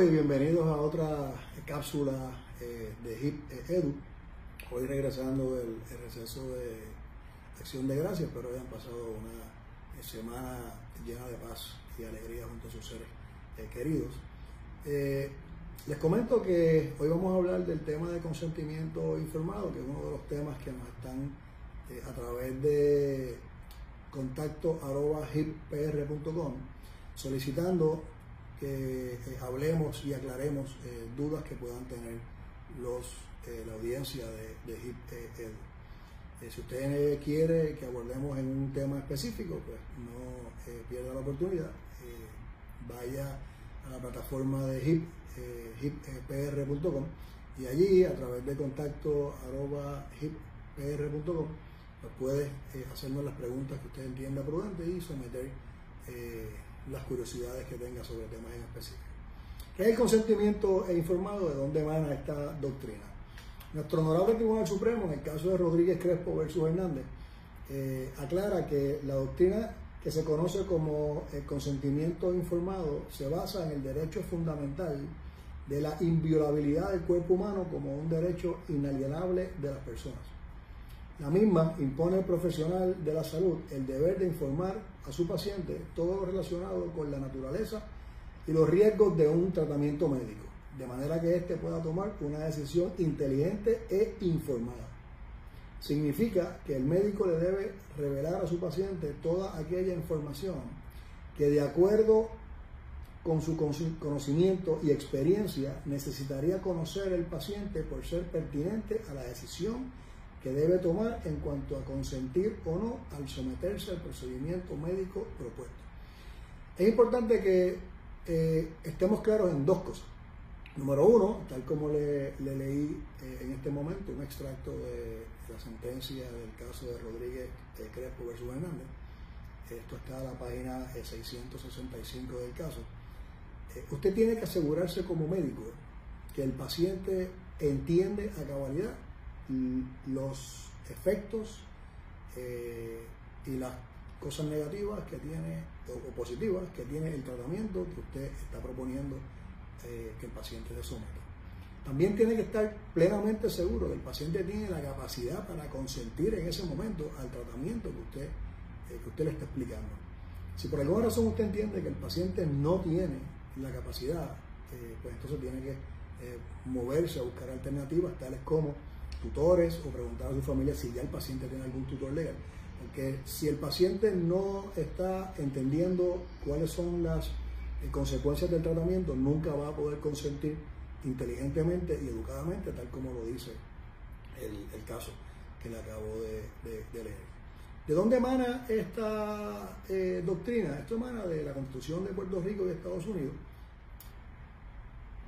Y bienvenidos a otra cápsula eh, de HIP eh, Edu. Hoy regresando del receso de Acción de Gracias, pero hoy han pasado una semana llena de paz y alegría junto a sus seres eh, queridos. les comento que hoy vamos a hablar del tema de consentimiento informado, que es uno de los temas que nos están a través de contacto arroba hippr.com solicitando que eh, hablemos y aclaremos eh, dudas que puedan tener los, eh, la audiencia de, de HIP si usted quiere que abordemos en un tema específico, pues no pierda la oportunidad. vaya a la plataforma de HIP, hippr.com y allí a través de contacto arroba hippr.com pues puede hacernos las preguntas que usted entienda prudente y someter las curiosidades que tenga sobre temas en específico. ¿Qué es el consentimiento e informado? ¿De dónde emana esta doctrina? Nuestro honorable Tribunal Supremo, en el caso de Rodríguez Crespo versus Hernández, eh, aclara que la doctrina que se conoce como el consentimiento informado se basa en el derecho fundamental de la inviolabilidad del cuerpo humano como un derecho inalienable de las personas. La misma impone al profesional de la salud el deber de informar a su paciente todo lo relacionado con la naturaleza y los riesgos de un tratamiento médico, de manera que éste pueda tomar una decisión inteligente e informada. Significa que el médico le debe revelar a su paciente toda aquella información que de acuerdo con su conocimiento y experiencia necesitaría conocer el paciente por ser pertinente a la decisión que debe tomar en cuanto a consentir o no al someterse al procedimiento médico propuesto. Es importante que eh, estemos claros en dos cosas. Número uno, tal como le, leí eh, en este momento, un extracto de la sentencia del caso de Rodríguez eh, Crespo versus Hernández. Esto está en la página 665 del caso. usted tiene que asegurarse como médico que el paciente entiende a cabalidad los efectos eh, y las cosas negativas que tiene o, positivas que tiene el tratamiento que usted está proponiendo eh, que el paciente se someta. También tiene que estar plenamente seguro que el paciente tiene la capacidad para consentir en ese momento al tratamiento que usted, eh, que usted le está explicando. Si por alguna razón usted entiende que el paciente no tiene la capacidad, pues entonces tiene que moverse a buscar alternativas tales como tutores o preguntar a su familia si ya el paciente tiene algún tutor legal. Porque si el paciente no está entendiendo cuáles son las eh, consecuencias del tratamiento, nunca va a poder consentir inteligentemente y educadamente, tal como lo dice el, caso que le acabo de, leer. ¿De dónde emana esta eh, doctrina? Esto emana de la Constitución de Puerto Rico y de Estados Unidos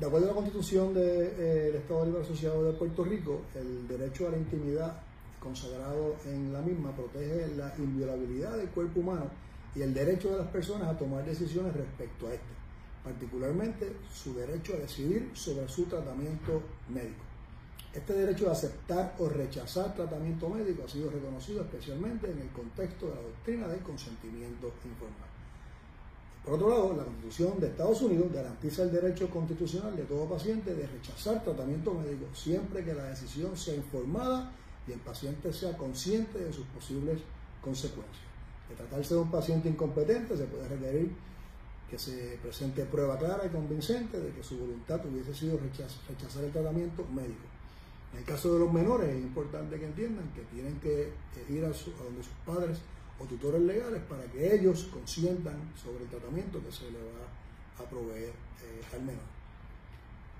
de acuerdo a la Constitución del eh, Estado Libre Asociado de Puerto Rico, el derecho a la intimidad consagrado en la misma protege la inviolabilidad del cuerpo humano y el derecho de las personas a tomar decisiones respecto a este, particularmente su derecho a decidir sobre su tratamiento médico. Este derecho de aceptar o rechazar tratamiento médico ha sido reconocido especialmente en el contexto de la doctrina del consentimiento informal. Por otro lado, la Constitución de Estados Unidos garantiza el derecho constitucional de todo paciente de rechazar tratamiento médico siempre que la decisión sea informada y el paciente sea consciente de sus posibles consecuencias. De tratarse de un paciente incompetente, se puede requerir que se presente prueba clara y convincente de que su voluntad hubiese sido rechazar el tratamiento médico. En el caso de los menores es importante que entiendan que tienen que ir a, donde sus padres o tutores legales para que ellos consientan sobre el tratamiento que se le va a proveer eh, al menor.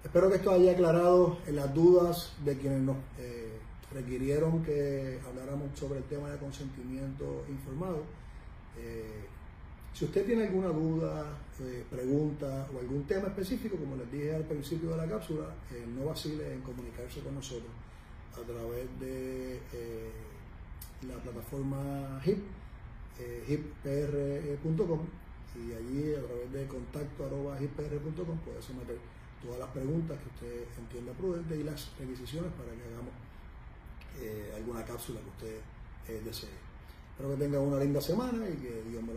Espero que esto haya aclarado las dudas de quienes nos eh, requirieron que habláramos sobre el tema de consentimiento informado. Eh, si usted tiene alguna duda, pregunta o algún tema específico, como les dije al principio de la cápsula, no vacile en comunicarse con nosotros a través de la plataforma HIP eh, hippr.com y allí a través de contacto arroba hippr.com puede someter todas las preguntas que usted entienda prudente y las requisiciones para que hagamos eh, alguna cápsula que usted eh, desee. Espero que tenga una linda semana y que Dios me